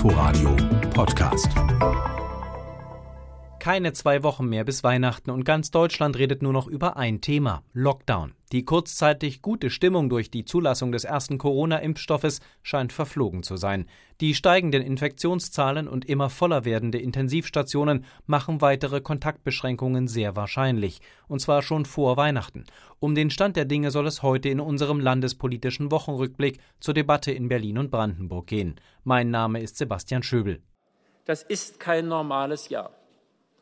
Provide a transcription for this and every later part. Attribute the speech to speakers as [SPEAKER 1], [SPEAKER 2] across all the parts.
[SPEAKER 1] Inforadio Podcast.
[SPEAKER 2] Keine zwei Wochen mehr bis Weihnachten und ganz Deutschland redet nur noch über ein Thema Lockdown. Die kurzzeitig gute Stimmung durch die Zulassung des ersten Corona-Impfstoffes scheint verflogen zu sein. Die steigenden Infektionszahlen und immer voller werdende Intensivstationen machen weitere Kontaktbeschränkungen sehr wahrscheinlich, und zwar schon vor Weihnachten. Um den Stand der Dinge soll es heute in unserem landespolitischen Wochenrückblick zur Debatte in Berlin und Brandenburg gehen. Mein Name ist Sebastian Schöbel.
[SPEAKER 3] Das ist kein normales Jahr.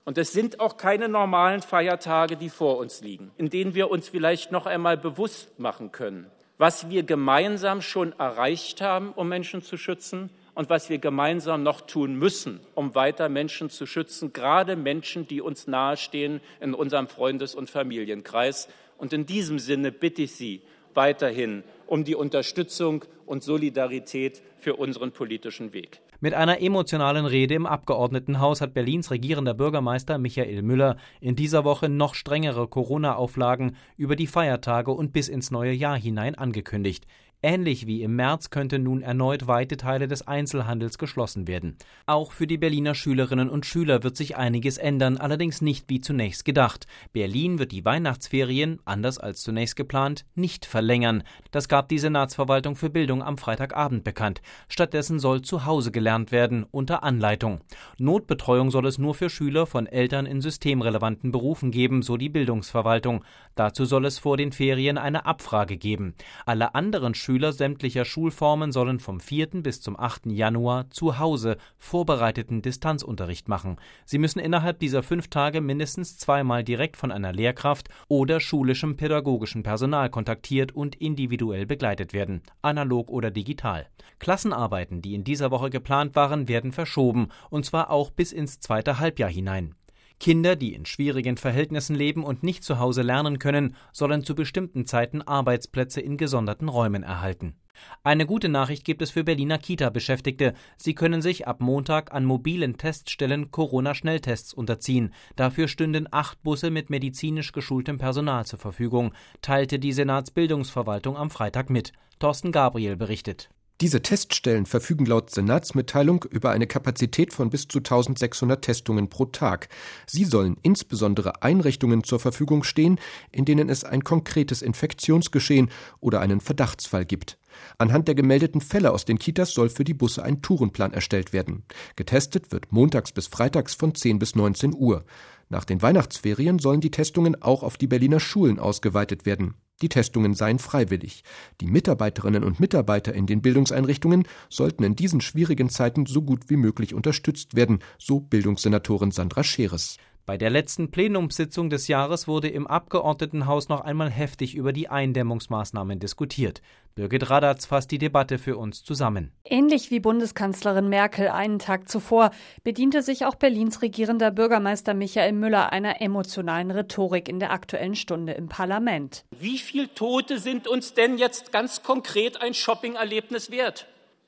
[SPEAKER 3] Und es sind auch keine normalen Feiertage, die vor uns liegen, in denen wir uns vielleicht noch einmal bewusst machen können, was wir gemeinsam schon erreicht haben, um Menschen zu schützen und was wir gemeinsam noch tun müssen, um weiter Menschen zu schützen, gerade Menschen, die uns nahestehen in unserem Freundes- und Familienkreis. Und in diesem Sinne bitte ich Sie weiterhin um die Unterstützung und Solidarität für unseren politischen Weg.
[SPEAKER 2] Mit einer emotionalen Rede im Abgeordnetenhaus hat Berlins regierender Bürgermeister Michael Müller in dieser Woche noch strengere Corona-Auflagen über die Feiertage und bis ins neue Jahr hinein angekündigt. Ähnlich wie im März könnte nun erneut weite Teile des Einzelhandels geschlossen werden. Auch für die Berliner Schülerinnen und Schüler wird sich einiges ändern, allerdings nicht wie zunächst gedacht. Berlin wird die Weihnachtsferien, anders als zunächst geplant, nicht verlängern. Das gab die Senatsverwaltung für Bildung am Freitagabend bekannt. Stattdessen soll zu Hause gelernt werden, unter Anleitung. Notbetreuung soll es nur für Schüler von Eltern in systemrelevanten Berufen geben, so die Bildungsverwaltung. Dazu soll es vor den Ferien eine Abfrage geben. Alle anderen sämtlicher Schulformen sollen vom 4. bis zum 8. Januar zu Hause vorbereiteten Distanzunterricht machen. Sie müssen innerhalb dieser fünf Tage mindestens zweimal direkt von einer Lehrkraft oder schulischem pädagogischen Personal kontaktiert und individuell begleitet werden, analog oder digital. Klassenarbeiten, die in dieser Woche geplant waren, werden verschoben, und zwar auch bis ins zweite Halbjahr hinein. Kinder, die in schwierigen Verhältnissen leben und nicht zu Hause lernen können, sollen zu bestimmten Zeiten Arbeitsplätze in gesonderten Räumen erhalten. Eine gute Nachricht gibt es für Berliner Kita-Beschäftigte. Sie können sich ab Montag an mobilen Teststellen Corona-Schnelltests unterziehen. Dafür stünden acht Busse mit medizinisch geschultem Personal zur Verfügung, teilte die Senatsbildungsverwaltung am Freitag mit. Thorsten Gabriel berichtet.
[SPEAKER 4] Diese Teststellen verfügen laut Senatsmitteilung über eine Kapazität von bis zu 1600 Testungen pro Tag. Sie sollen insbesondere Einrichtungen zur Verfügung stehen, in denen es ein konkretes Infektionsgeschehen oder einen Verdachtsfall gibt. Anhand der gemeldeten Fälle aus den Kitas soll für die Busse ein Tourenplan erstellt werden. Getestet wird montags bis freitags von 10 bis 19 Uhr. Nach den Weihnachtsferien sollen die Testungen auch auf die Berliner Schulen ausgeweitet werden. Die Testungen seien freiwillig. Die Mitarbeiterinnen und Mitarbeiter in den Bildungseinrichtungen sollten in diesen schwierigen Zeiten so gut wie möglich unterstützt werden, so Bildungssenatorin Sandra Scheres.
[SPEAKER 2] Bei der letzten Plenumssitzung des Jahres wurde im Abgeordnetenhaus noch einmal heftig über die Eindämmungsmaßnahmen diskutiert. Birgit Radatz fasst die Debatte für uns zusammen.
[SPEAKER 5] Ähnlich wie Bundeskanzlerin Merkel einen Tag zuvor bediente sich auch Berlins regierender Bürgermeister Michael Müller einer emotionalen Rhetorik in der aktuellen Stunde im Parlament.
[SPEAKER 3] Wie viele Tote sind uns denn jetzt ganz konkret ein Shoppingerlebnis wert?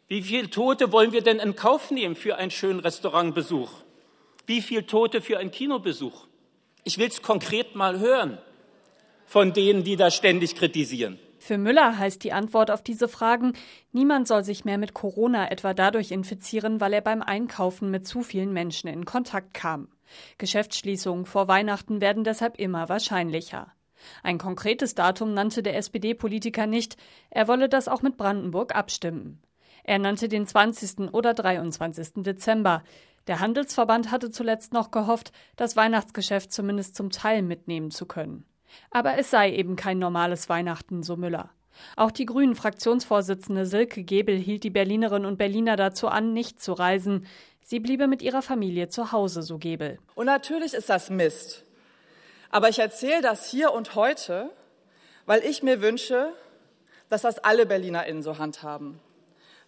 [SPEAKER 3] Wie viele Tote wollen wir denn in Kauf nehmen für einen schönen Restaurantbesuch? Wie viele Tote für einen Kinobesuch? Ich will es konkret mal hören von denen, die da ständig kritisieren.
[SPEAKER 5] Für Müller heißt die Antwort auf diese Fragen, niemand soll sich mehr mit Corona etwa dadurch infizieren, weil er beim Einkaufen mit zu vielen Menschen in Kontakt kam. Geschäftsschließungen vor Weihnachten werden deshalb immer wahrscheinlicher. Ein konkretes Datum nannte der SPD-Politiker nicht, er wolle das auch mit Brandenburg abstimmen. Er nannte den 20. oder 23. Dezember. Der Handelsverband hatte zuletzt noch gehofft, das Weihnachtsgeschäft zumindest zum Teil mitnehmen zu können. Aber es sei eben kein normales Weihnachten, so Müller. Auch die Grünen Fraktionsvorsitzende Silke Gebel hielt die Berlinerinnen und Berliner dazu an, nicht zu reisen. Sie bliebe mit ihrer Familie zu Hause, so Gebel.
[SPEAKER 6] Und natürlich ist das Mist. Aber ich erzähle das hier und heute, weil ich mir wünsche, dass das alle BerlinerInnen so handhaben.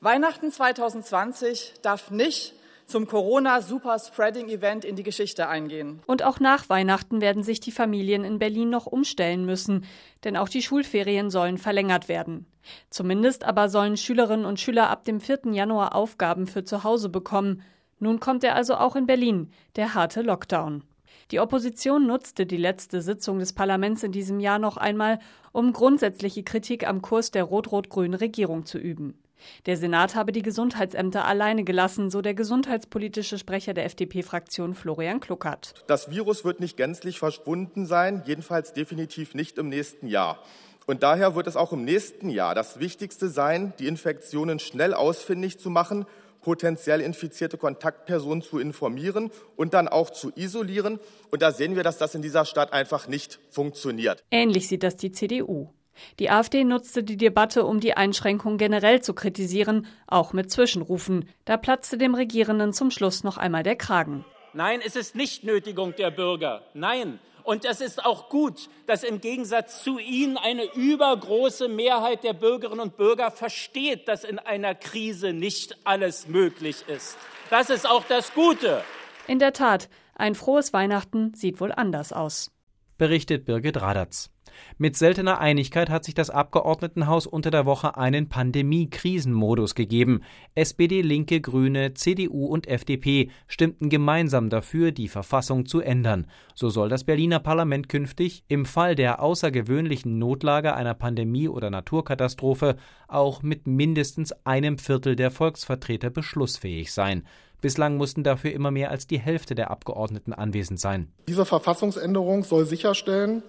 [SPEAKER 6] Weihnachten 2020 darf nicht zum Corona-Super-Spreading-Event in die Geschichte eingehen.
[SPEAKER 5] Und auch nach Weihnachten werden sich die Familien in Berlin noch umstellen müssen, denn auch die Schulferien sollen verlängert werden. Zumindest aber sollen Schülerinnen und Schüler ab dem 4. Januar Aufgaben für zu Hause bekommen. Nun kommt er also auch in Berlin, der harte Lockdown. Die Opposition nutzte die letzte Sitzung des Parlaments in diesem Jahr noch einmal, um grundsätzliche Kritik am Kurs der rot-rot-grünen Regierung zu üben. Der Senat habe die Gesundheitsämter alleine gelassen, so der gesundheitspolitische Sprecher der FDP-Fraktion Florian Kluckert.
[SPEAKER 7] Das Virus wird nicht gänzlich verschwunden sein, jedenfalls definitiv nicht im nächsten Jahr. Und daher wird es auch im nächsten Jahr das Wichtigste sein, die Infektionen schnell ausfindig zu machen, potenziell infizierte Kontaktpersonen zu informieren und dann auch zu isolieren. Und da sehen wir, dass das in dieser Stadt einfach nicht funktioniert.
[SPEAKER 5] Ähnlich sieht das die CDU. Die AfD nutzte die Debatte, um die Einschränkung generell zu kritisieren, auch mit Zwischenrufen. Da platzte dem Regierenden zum Schluss noch einmal der Kragen.
[SPEAKER 3] Nein, es ist nicht Nötigung der Bürger. Nein. Und es ist auch gut, dass im Gegensatz zu Ihnen eine übergroße Mehrheit der Bürgerinnen und Bürger versteht, dass in einer Krise nicht alles möglich ist. Das ist auch das Gute.
[SPEAKER 5] In der Tat, ein frohes Weihnachten sieht wohl anders aus.
[SPEAKER 2] Berichtet Birgit Radatz. Mit seltener Einigkeit hat sich das Abgeordnetenhaus unter der Woche einen Pandemie-Krisenmodus gegeben. SPD, Linke, Grüne, CDU und FDP stimmten gemeinsam dafür, die Verfassung zu ändern. So soll das Berliner Parlament künftig im Fall der außergewöhnlichen Notlage einer Pandemie oder Naturkatastrophe auch mit mindestens einem Viertel der Volksvertreter beschlussfähig sein. Bislang mussten dafür immer mehr als die Hälfte der Abgeordneten anwesend sein.
[SPEAKER 8] Diese Verfassungsänderung soll sicherstellen,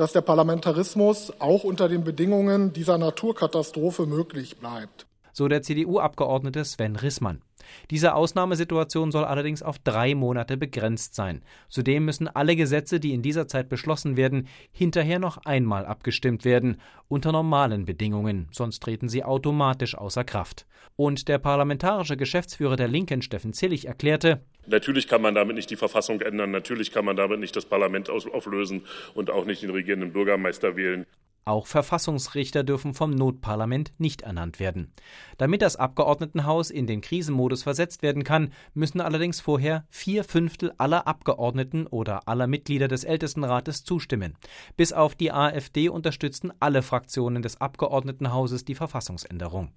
[SPEAKER 8] dass der Parlamentarismus auch unter den Bedingungen dieser Naturkatastrophe möglich bleibt.
[SPEAKER 2] So der CDU-Abgeordnete Sven Rissmann. Diese Ausnahmesituation soll allerdings auf drei Monate begrenzt sein. Zudem müssen alle Gesetze, die in dieser Zeit beschlossen werden, hinterher noch einmal abgestimmt werden, unter normalen Bedingungen, sonst treten sie automatisch außer Kraft. Und der parlamentarische Geschäftsführer der Linken, Steffen Zillig, erklärte,
[SPEAKER 9] Natürlich kann man damit nicht die Verfassung ändern, natürlich kann man damit nicht das Parlament auflösen und auch nicht den regierenden Bürgermeister wählen.
[SPEAKER 2] Auch Verfassungsrichter dürfen vom Notparlament nicht ernannt werden. Damit das Abgeordnetenhaus in den Krisenmodus versetzt werden kann, müssen allerdings vorher vier Fünftel aller Abgeordneten oder aller Mitglieder des Ältestenrates zustimmen. Bis auf die AfD unterstützten alle Fraktionen des Abgeordnetenhauses die Verfassungsänderung.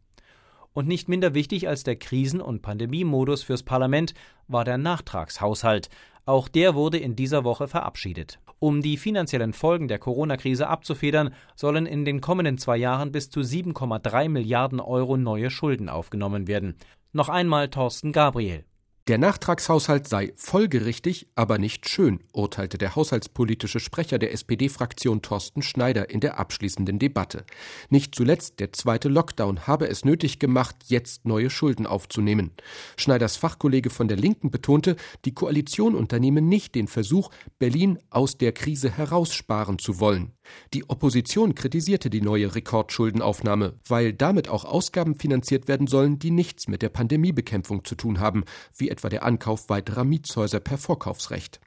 [SPEAKER 2] Und nicht minder wichtig als der Krisen- und Pandemiemodus fürs Parlament war der Nachtragshaushalt. Auch der wurde in dieser Woche verabschiedet. Um die finanziellen Folgen der Corona-Krise abzufedern, sollen in den kommenden zwei Jahren bis zu 7,3 Milliarden Euro neue Schulden aufgenommen werden. Noch einmal Thorsten Gabriel.
[SPEAKER 4] Der Nachtragshaushalt sei folgerichtig, aber nicht schön, urteilte der haushaltspolitische Sprecher der SPD-Fraktion Thorsten Schneider in der abschließenden Debatte. Nicht zuletzt der zweite Lockdown habe es nötig gemacht, jetzt neue Schulden aufzunehmen. Schneiders Fachkollege von der Linken betonte, die Koalition unternehme nicht den Versuch, Berlin aus der Krise heraussparen zu wollen. Die Opposition kritisierte die neue Rekordschuldenaufnahme, weil damit auch Ausgaben finanziert werden sollen, die nichts mit der Pandemiebekämpfung zu tun haben, wie etwa der Ankauf weiterer Mietshäuser per Vorkaufsrecht.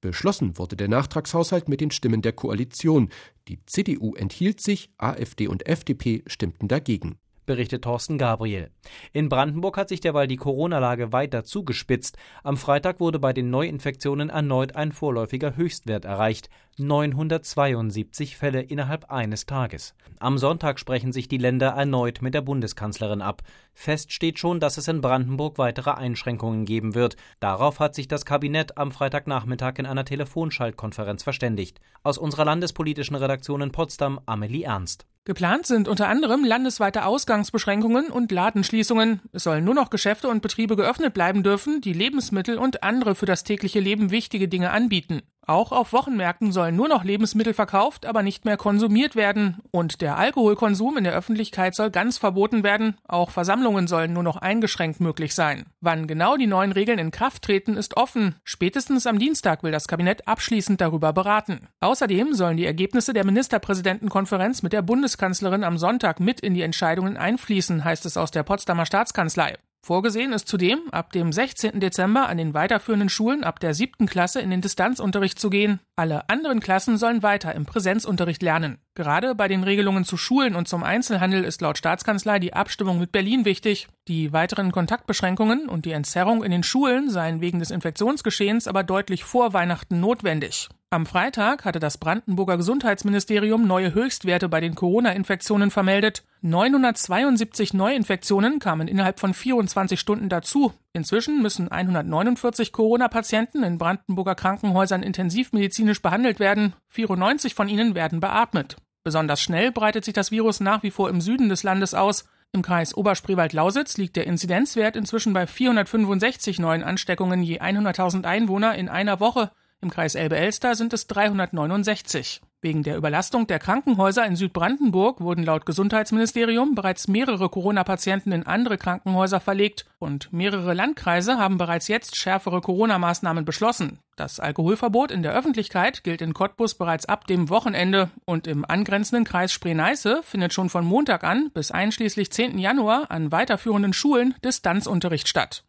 [SPEAKER 4] Beschlossen wurde der Nachtragshaushalt mit den Stimmen der Koalition. Die CDU enthielt sich, AfD und FDP stimmten dagegen
[SPEAKER 2] berichtet Thorsten Gabriel. In Brandenburg hat sich derweil die Corona-Lage weiter zugespitzt. Am Freitag wurde bei den Neuinfektionen erneut ein vorläufiger Höchstwert erreicht. 972 Fälle innerhalb eines Tages. Am Sonntag sprechen sich die Länder erneut mit der Bundeskanzlerin ab. Fest steht schon, dass es in Brandenburg weitere Einschränkungen geben wird. Darauf hat sich das Kabinett am Freitagnachmittag in einer Telefonschaltkonferenz verständigt. Aus unserer landespolitischen Redaktion in Potsdam Amelie Ernst.
[SPEAKER 10] Geplant sind unter anderem landesweite Ausgangsbeschränkungen und Ladenschließungen. Es sollen nur noch Geschäfte und Betriebe geöffnet bleiben dürfen, die Lebensmittel und andere für das tägliche Leben wichtige Dinge anbieten. Auch auf Wochenmärkten sollen nur noch Lebensmittel verkauft, aber nicht mehr konsumiert werden. Und der Alkoholkonsum in der Öffentlichkeit soll ganz verboten werden. Auch Versammlungen sollen nur noch eingeschränkt möglich sein. Wann genau die neuen Regeln in Kraft treten, ist offen. Spätestens am Dienstag will das Kabinett abschließend darüber beraten. Außerdem sollen die Ergebnisse der Ministerpräsidentenkonferenz mit der Bundeskanzlerin am Sonntag mit in die Entscheidungen einfließen, heißt es aus der Potsdamer Staatskanzlei. Vorgesehen ist zudem, ab dem 16. Dezember an den weiterführenden Schulen ab der siebten Klasse in den Distanzunterricht zu gehen. Alle anderen Klassen sollen weiter im Präsenzunterricht lernen. Gerade bei den Regelungen zu Schulen und zum Einzelhandel ist laut Staatskanzlei die Abstimmung mit Berlin wichtig. Die weiteren Kontaktbeschränkungen und die Entzerrung in den Schulen seien wegen des Infektionsgeschehens aber deutlich vor Weihnachten notwendig. Am Freitag hatte das Brandenburger Gesundheitsministerium neue Höchstwerte bei den Corona-Infektionen vermeldet. 972 Neuinfektionen kamen innerhalb von 24 Stunden dazu. Inzwischen müssen 149 Corona-Patienten in Brandenburger Krankenhäusern intensivmedizinisch behandelt werden. 94 von ihnen werden beatmet. Besonders schnell breitet sich das Virus nach wie vor im Süden des Landes aus. Im Kreis Oberspreewald-Lausitz liegt der Inzidenzwert inzwischen bei 465 neuen Ansteckungen je 100.000 Einwohner in einer Woche. Im Kreis Elbe-Elster sind es 369. Wegen der Überlastung der Krankenhäuser in Südbrandenburg wurden laut Gesundheitsministerium bereits mehrere Corona-Patienten in andere Krankenhäuser verlegt und mehrere Landkreise haben bereits jetzt schärfere Corona-Maßnahmen beschlossen. Das Alkoholverbot in der Öffentlichkeit gilt in Cottbus bereits ab dem Wochenende und im angrenzenden Kreis Spree-Neiße findet schon von Montag an bis einschließlich 10. Januar an weiterführenden Schulen Distanzunterricht statt.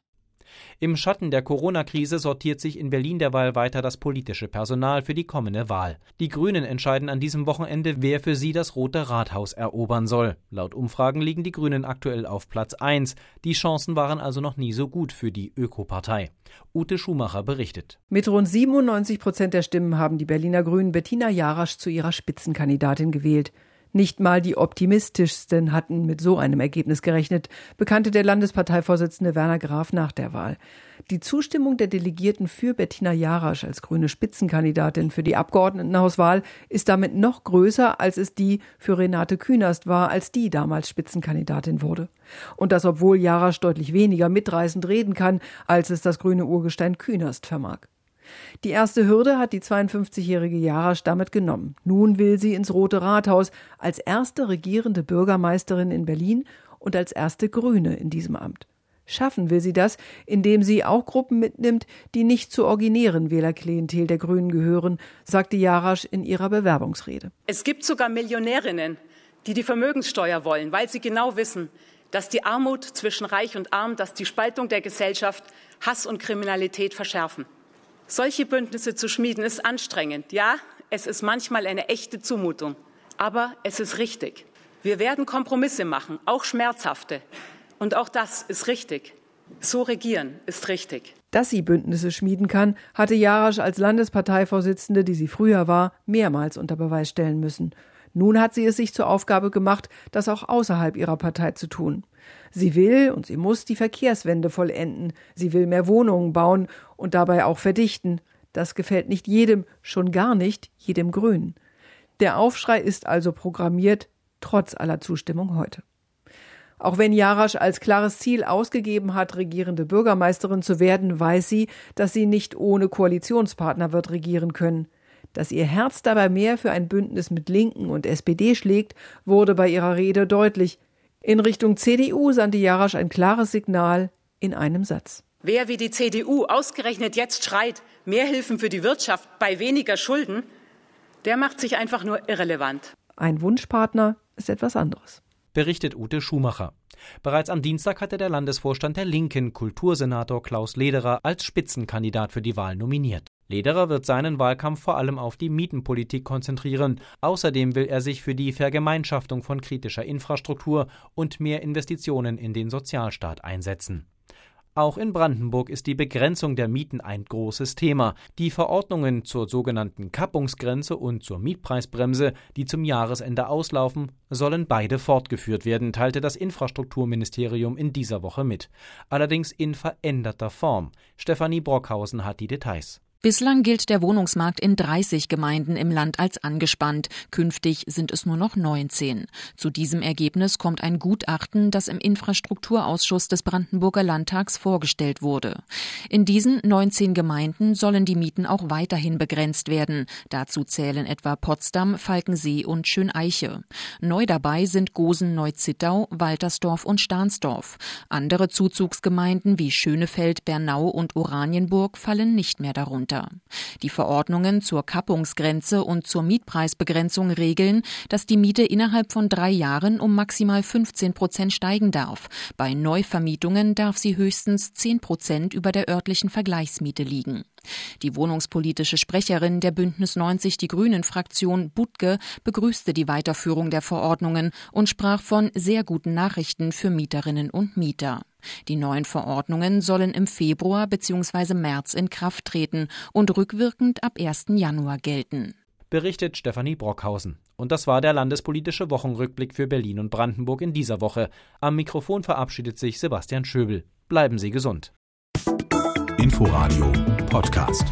[SPEAKER 2] Im Schatten der Corona-Krise sortiert sich in Berlin derweil weiter das politische Personal für die kommende Wahl. Die Grünen entscheiden an diesem Wochenende, wer für sie das Rote Rathaus erobern soll. Laut Umfragen liegen die Grünen aktuell auf Platz 1. Die Chancen waren also noch nie so gut für die Ökopartei. Ute Schumacher berichtet.
[SPEAKER 11] Mit rund 97 Prozent der Stimmen haben die Berliner Grünen Bettina Jarasch zu ihrer Spitzenkandidatin gewählt. Nicht mal die optimistischsten hatten mit so einem Ergebnis gerechnet, bekannte der Landesparteivorsitzende Werner Graf nach der Wahl. Die Zustimmung der Delegierten für Bettina Jarasch als grüne Spitzenkandidatin für die Abgeordnetenhauswahl ist damit noch größer, als es die für Renate Künast war, als die damals Spitzenkandidatin wurde. Und das, obwohl Jarasch deutlich weniger mitreißend reden kann, als es das grüne Urgestein Künast vermag. Die erste Hürde hat die 52-jährige Jarasch damit genommen. Nun will sie ins Rote Rathaus als erste regierende Bürgermeisterin in Berlin und als erste Grüne in diesem Amt. Schaffen will sie das, indem sie auch Gruppen mitnimmt, die nicht zur originären Wählerklientel der Grünen gehören, sagte Jarasch in ihrer Bewerbungsrede.
[SPEAKER 12] Es gibt sogar Millionärinnen, die die Vermögenssteuer wollen, weil sie genau wissen, dass die Armut zwischen Reich und Arm, dass die Spaltung der Gesellschaft Hass und Kriminalität verschärfen. Solche Bündnisse zu schmieden ist anstrengend. Ja, es ist manchmal eine echte Zumutung. Aber es ist richtig. Wir werden Kompromisse machen, auch schmerzhafte. Und auch das ist richtig. So regieren ist richtig.
[SPEAKER 11] Dass sie Bündnisse schmieden kann, hatte Jarasch als Landesparteivorsitzende, die sie früher war, mehrmals unter Beweis stellen müssen. Nun hat sie es sich zur Aufgabe gemacht, das auch außerhalb ihrer Partei zu tun. Sie will und sie muss die Verkehrswende vollenden. Sie will mehr Wohnungen bauen und dabei auch verdichten. Das gefällt nicht jedem, schon gar nicht jedem Grünen. Der Aufschrei ist also programmiert, trotz aller Zustimmung heute. Auch wenn Jarasch als klares Ziel ausgegeben hat, regierende Bürgermeisterin zu werden, weiß sie, dass sie nicht ohne Koalitionspartner wird regieren können. Dass ihr Herz dabei mehr für ein Bündnis mit Linken und SPD schlägt, wurde bei ihrer Rede deutlich. In Richtung CDU sandte Jarasch ein klares Signal in einem Satz.
[SPEAKER 12] Wer wie die CDU ausgerechnet jetzt schreit, mehr Hilfen für die Wirtschaft bei weniger Schulden, der macht sich einfach nur irrelevant.
[SPEAKER 11] Ein Wunschpartner ist etwas anderes.
[SPEAKER 2] Berichtet Ute Schumacher. Bereits am Dienstag hatte der Landesvorstand der Linken Kultursenator Klaus Lederer als Spitzenkandidat für die Wahl nominiert. Lederer wird seinen Wahlkampf vor allem auf die Mietenpolitik konzentrieren. Außerdem will er sich für die Vergemeinschaftung von kritischer Infrastruktur und mehr Investitionen in den Sozialstaat einsetzen. Auch in Brandenburg ist die Begrenzung der Mieten ein großes Thema. Die Verordnungen zur sogenannten Kappungsgrenze und zur Mietpreisbremse, die zum Jahresende auslaufen, sollen beide fortgeführt werden, teilte das Infrastrukturministerium in dieser Woche mit. Allerdings in veränderter Form. Stefanie Brockhausen hat die Details.
[SPEAKER 13] Bislang gilt der Wohnungsmarkt in 30 Gemeinden im Land als angespannt. Künftig sind es nur noch 19. Zu diesem Ergebnis kommt ein Gutachten, das im Infrastrukturausschuss des Brandenburger Landtags vorgestellt wurde. In diesen 19 Gemeinden sollen die Mieten auch weiterhin begrenzt werden. Dazu zählen etwa Potsdam, Falkensee und Schöneiche. Neu dabei sind Gosen, Neuzittau, Waltersdorf und Stahnsdorf. Andere Zuzugsgemeinden wie Schönefeld, Bernau und Oranienburg fallen nicht mehr darunter weiter. Die Verordnungen zur Kappungsgrenze und zur Mietpreisbegrenzung regeln, dass die Miete innerhalb von drei Jahren um maximal 15 Prozent steigen darf. Bei Neuvermietungen darf sie höchstens 10 Prozent über der örtlichen Vergleichsmiete liegen. Die wohnungspolitische Sprecherin der Bündnis 90 Die Grünen Fraktion Butke begrüßte die Weiterführung der Verordnungen und sprach von sehr guten Nachrichten für Mieterinnen und Mieter. Die neuen Verordnungen sollen im Februar bzw. März in Kraft treten und rückwirkend ab 1. Januar gelten.
[SPEAKER 2] Berichtet Stefanie Brockhausen. Und das war der landespolitische Wochenrückblick für Berlin und Brandenburg in dieser Woche. Am Mikrofon verabschiedet sich Sebastian Schöbel. Bleiben Sie gesund.
[SPEAKER 1] Inforadio Podcast.